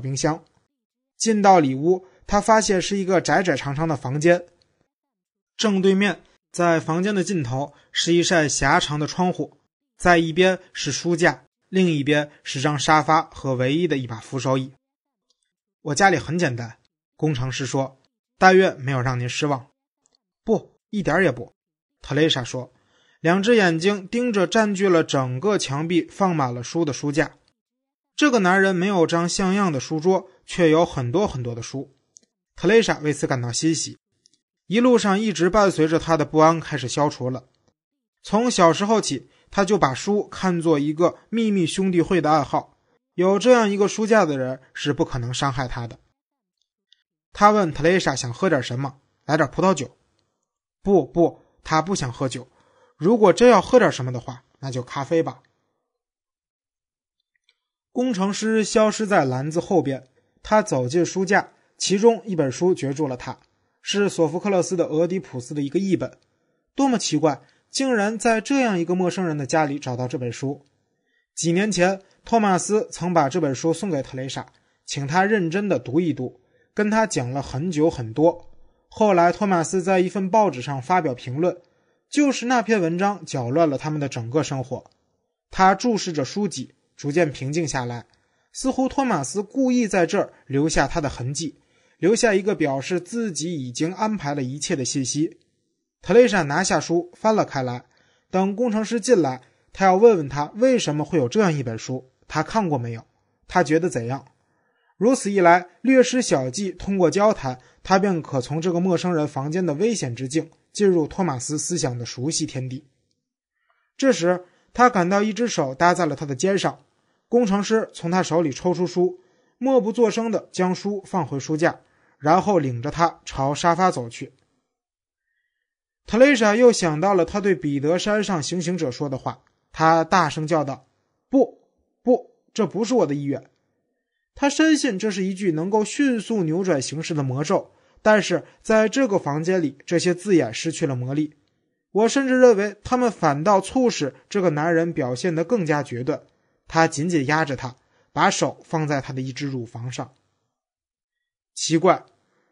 冰箱。进到里屋，他发现是一个窄窄长长的房间，正对面在房间的尽头是一扇狭长的窗户，在一边是书架，另一边是张沙发和唯一的一把扶手椅。我家里很简单，工程师说，但愿没有让您失望。不，一点也不。特蕾莎说，两只眼睛盯着占据了整个墙壁、放满了书的书架。这个男人没有张像样的书桌，却有很多很多的书。特蕾莎为此感到欣喜。一路上一直伴随着他的不安开始消除了。从小时候起，他就把书看作一个秘密兄弟会的暗号。有这样一个书架的人是不可能伤害他的。他问特蕾莎想喝点什么，来点葡萄酒。不不，他不想喝酒。如果真要喝点什么的话，那就咖啡吧。工程师消失在篮子后边，他走进书架，其中一本书攫住了他，是索福克勒斯的《俄狄浦斯》的一个译本。多么奇怪，竟然在这样一个陌生人的家里找到这本书。几年前，托马斯曾把这本书送给特蕾莎，请她认真的读一读，跟他讲了很久很多。后来，托马斯在一份报纸上发表评论，就是那篇文章搅乱了他们的整个生活。他注视着书籍。逐渐平静下来，似乎托马斯故意在这儿留下他的痕迹，留下一个表示自己已经安排了一切的信息。特蕾莎拿下书，翻了开来。等工程师进来，他要问问他为什么会有这样一本书，他看过没有？他觉得怎样？如此一来，略施小计，通过交谈，他便可从这个陌生人房间的危险之境进入托马斯思想的熟悉天地。这时，他感到一只手搭在了他的肩上。工程师从他手里抽出书，默不作声地将书放回书架，然后领着他朝沙发走去。特蕾莎又想到了他对彼得山上行刑者说的话，他大声叫道：“不，不，这不是我的意愿。”他深信这是一句能够迅速扭转形势的魔咒，但是在这个房间里，这些字眼失去了魔力。我甚至认为，他们反倒促使这个男人表现得更加决断。他紧紧压着她，把手放在她的一只乳房上。奇怪，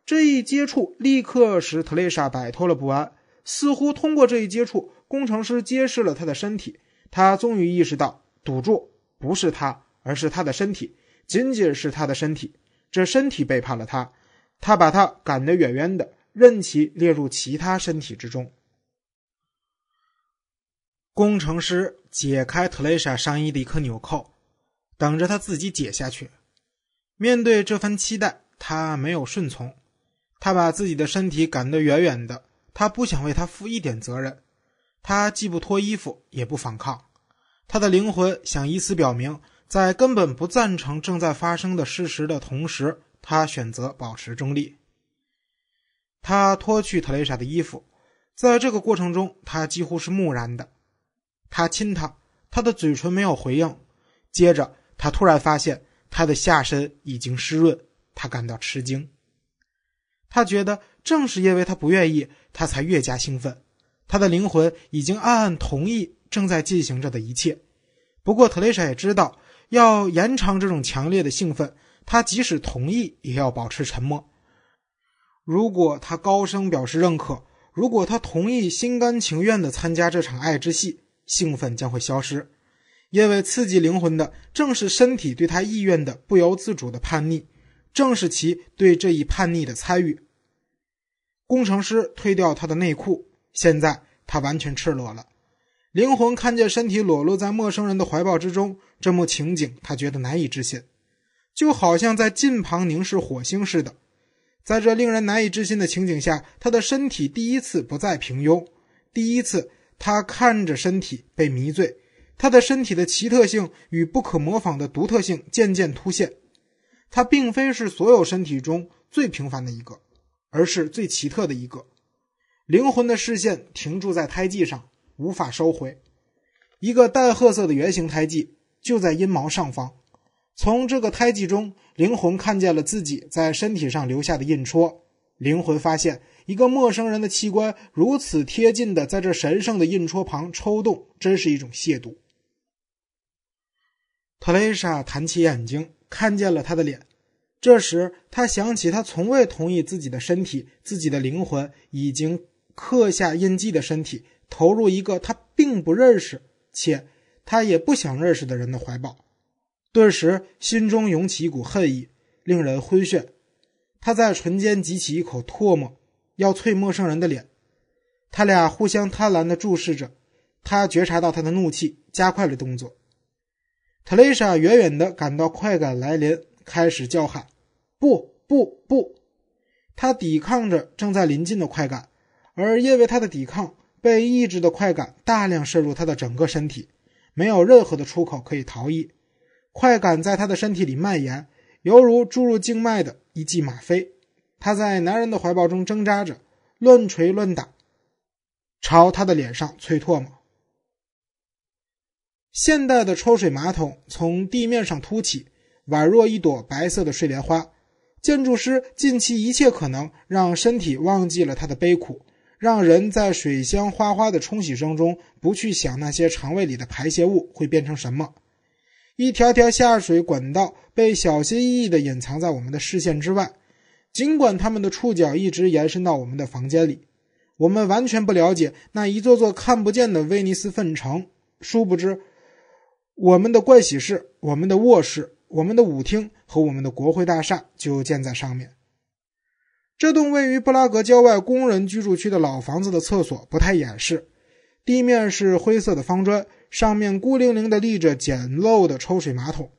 这一接触立刻使特蕾莎摆脱了不安。似乎通过这一接触，工程师揭示了他的身体。他终于意识到，赌注不是他，而是他的身体，仅仅是他的身体。这身体背叛了他，他把他赶得远远的，任其列入其他身体之中。工程师解开特蕾莎上衣的一颗纽扣，等着她自己解下去。面对这份期待，他没有顺从。他把自己的身体赶得远远的，他不想为他负一点责任。他既不脱衣服，也不反抗。他的灵魂想以此表明，在根本不赞成正在发生的事实的同时，他选择保持中立。他脱去特蕾莎的衣服，在这个过程中，他几乎是木然的。他亲她，她的嘴唇没有回应。接着，他突然发现她的下身已经湿润，他感到吃惊。他觉得正是因为他不愿意，他才越加兴奋。他的灵魂已经暗暗同意正在进行着的一切。不过，特蕾莎也知道要延长这种强烈的兴奋，他即使同意，也要保持沉默。如果他高声表示认可，如果他同意心甘情愿地参加这场爱之戏，兴奋将会消失，因为刺激灵魂的正是身体对他意愿的不由自主的叛逆，正是其对这一叛逆的参与。工程师推掉他的内裤，现在他完全赤裸了。灵魂看见身体裸露在陌生人的怀抱之中，这幕情景他觉得难以置信，就好像在近旁凝视火星似的。在这令人难以置信的情景下，他的身体第一次不再平庸，第一次。他看着身体被迷醉，他的身体的奇特性与不可模仿的独特性渐渐凸现。他并非是所有身体中最平凡的一个，而是最奇特的一个。灵魂的视线停驻在胎记上，无法收回。一个淡褐色的圆形胎记就在阴毛上方。从这个胎记中，灵魂看见了自己在身体上留下的印戳。灵魂发现。一个陌生人的器官如此贴近的在这神圣的印戳旁抽动，真是一种亵渎。特蕾莎弹起眼睛，看见了他的脸。这时，他想起他从未同意自己的身体、自己的灵魂已经刻下印记的身体投入一个他并不认识且他也不想认识的人的怀抱。顿时，心中涌起一股恨意，令人昏眩。他在唇间挤起一口唾沫，要啐陌生人的脸。他俩互相贪婪地注视着。他觉察到他的怒气，加快了动作。特蕾莎远远地感到快感来临，开始叫喊：“不不不！”他抵抗着正在临近的快感，而因为他的抵抗，被抑制的快感大量渗入他的整个身体，没有任何的出口可以逃逸。快感在他的身体里蔓延，犹如注入静脉的一剂吗啡。他在男人的怀抱中挣扎着，乱捶乱打，朝他的脸上啐唾沫。现代的抽水马桶从地面上凸起，宛若一朵白色的睡莲花。建筑师尽其一切可能，让身体忘记了他的悲苦，让人在水箱哗哗的冲洗声中不去想那些肠胃里的排泄物会变成什么。一条条下水管道被小心翼翼地隐藏在我们的视线之外，尽管他们的触角一直延伸到我们的房间里，我们完全不了解那一座座看不见的威尼斯粪城。殊不知。我们的盥洗室、我们的卧室、我们的舞厅和我们的国会大厦就建在上面。这栋位于布拉格郊外工人居住区的老房子的厕所不太掩饰，地面是灰色的方砖，上面孤零零地立着简陋的抽水马桶。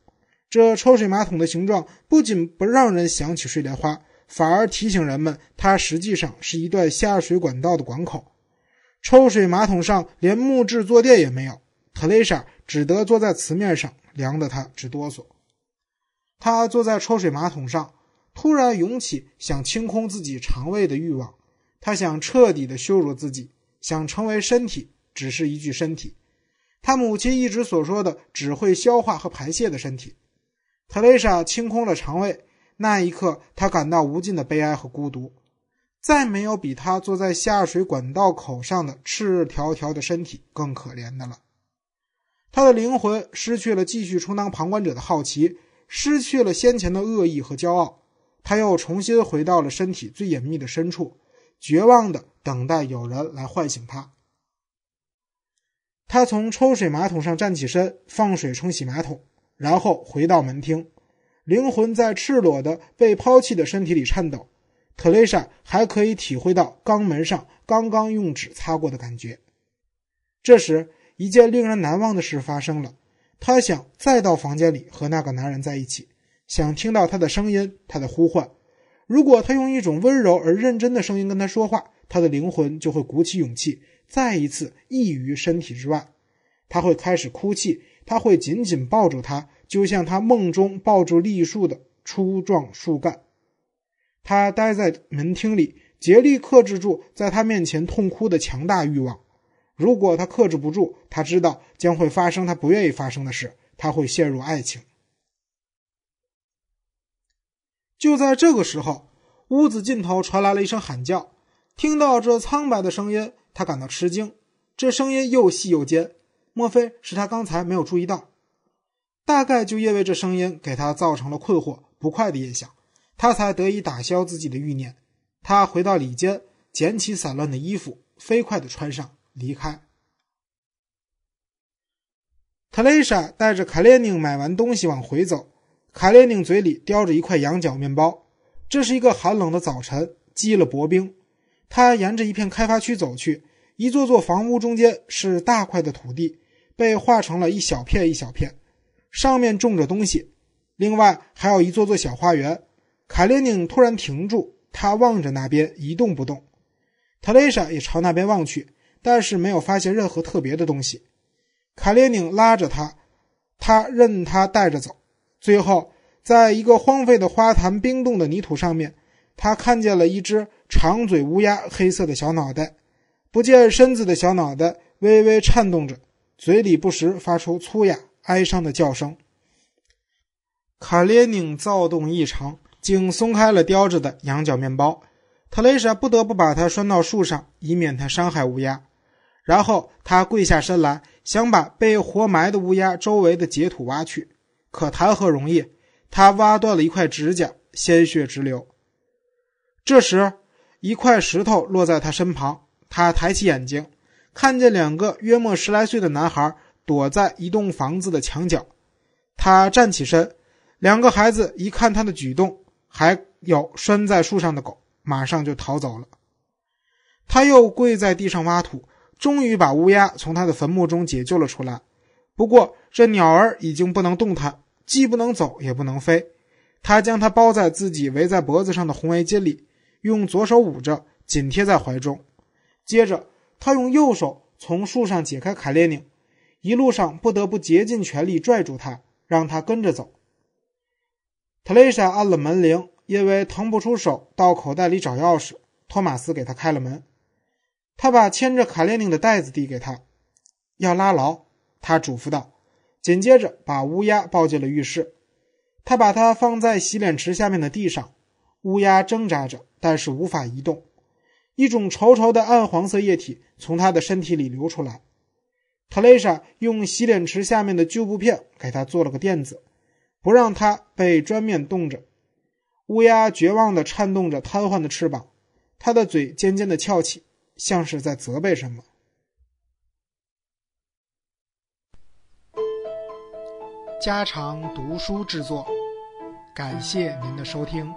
这抽水马桶的形状不仅不让人想起睡莲花，反而提醒人们它实际上是一段下水管道的管口。抽水马桶上连木质坐垫也没有。特蕾莎只得坐在瓷面上，凉得她直哆嗦。她坐在抽水马桶上，突然涌起想清空自己肠胃的欲望。她想彻底的羞辱自己，想成为身体，只是一具身体。她母亲一直所说的只会消化和排泄的身体。特蕾莎清空了肠胃，那一刻，他感到无尽的悲哀和孤独。再没有比他坐在下水管道口上的赤条条的身体更可怜的了。他的灵魂失去了继续充当旁观者的好奇，失去了先前的恶意和骄傲，他又重新回到了身体最隐秘的深处，绝望的等待有人来唤醒他。他从抽水马桶上站起身，放水冲洗马桶，然后回到门厅，灵魂在赤裸的被抛弃的身体里颤抖。特蕾莎还可以体会到肛门上刚刚用纸擦过的感觉。这时。一件令人难忘的事发生了，他想再到房间里和那个男人在一起，想听到他的声音，他的呼唤。如果他用一种温柔而认真的声音跟他说话，他的灵魂就会鼓起勇气，再一次异于身体之外。他会开始哭泣，他会紧紧抱住他，就像他梦中抱住栗树的粗壮树干。他待在门厅里，竭力克制住在他面前痛哭的强大欲望。如果他克制不住，他知道将会发生他不愿意发生的事，他会陷入爱情。就在这个时候，屋子尽头传来了一声喊叫。听到这苍白的声音，他感到吃惊。这声音又细又尖，莫非是他刚才没有注意到？大概就因为这声音给他造成了困惑、不快的印象，他才得以打消自己的欲念。他回到里间，捡起散乱的衣服，飞快地穿上。离开。特蕾莎带着卡列宁买完东西往回走，卡列宁嘴里叼着一块羊角面包。这是一个寒冷的早晨，积了薄冰。他沿着一片开发区走去，一座座房屋中间是大块的土地，被划成了一小片一小片，上面种着东西。另外还有一座座小花园。卡列宁突然停住，他望着那边一动不动。特蕾莎也朝那边望去。但是没有发现任何特别的东西。卡列宁拉着他，他任他带着走。最后，在一个荒废的花坛冰冻的泥土上面，他看见了一只长嘴乌鸦，黑色的小脑袋，不见身子的小脑袋微微颤动着，嘴里不时发出粗哑哀伤的叫声。卡列宁躁动异常，竟松开了叼着的羊角面包。特蕾莎不得不把它拴到树上，以免它伤害乌鸦。然后他跪下身来，想把被活埋的乌鸦周围的秸土挖去，可谈何容易？他挖断了一块指甲，鲜血直流。这时，一块石头落在他身旁，他抬起眼睛，看见两个约莫十来岁的男孩躲在一栋房子的墙角。他站起身，两个孩子一看他的举动，还有拴在树上的狗，马上就逃走了。他又跪在地上挖土，终于把乌鸦从他的坟墓中解救了出来。不过，这鸟儿已经不能动弹，既不能走，也不能飞。他将它包在自己围在脖子上的红围巾里，用左手捂着，紧贴在怀中。接着，他用右手从树上解开卡列宁，一路上不得不竭尽全力拽住他，让他跟着走。特蕾莎按了门铃，因为腾不出手到口袋里找钥匙，托马斯给他开了门。他把牵着卡列宁的袋子递给他，要拉牢，他嘱咐道。紧接着，把乌鸦抱进了浴室。他把它放在洗脸池下面的地上，乌鸦挣扎着，但是无法移动。一种稠稠的暗黄色液体从它的身体里流出来。特蕾莎用洗脸池下面的旧布片给它做了个垫子，不让它被砖面冻着。乌鸦绝望地颤动着瘫痪的翅膀，它的嘴尖尖的翘起。像是在责备什么。家常读书制作，感谢您的收听。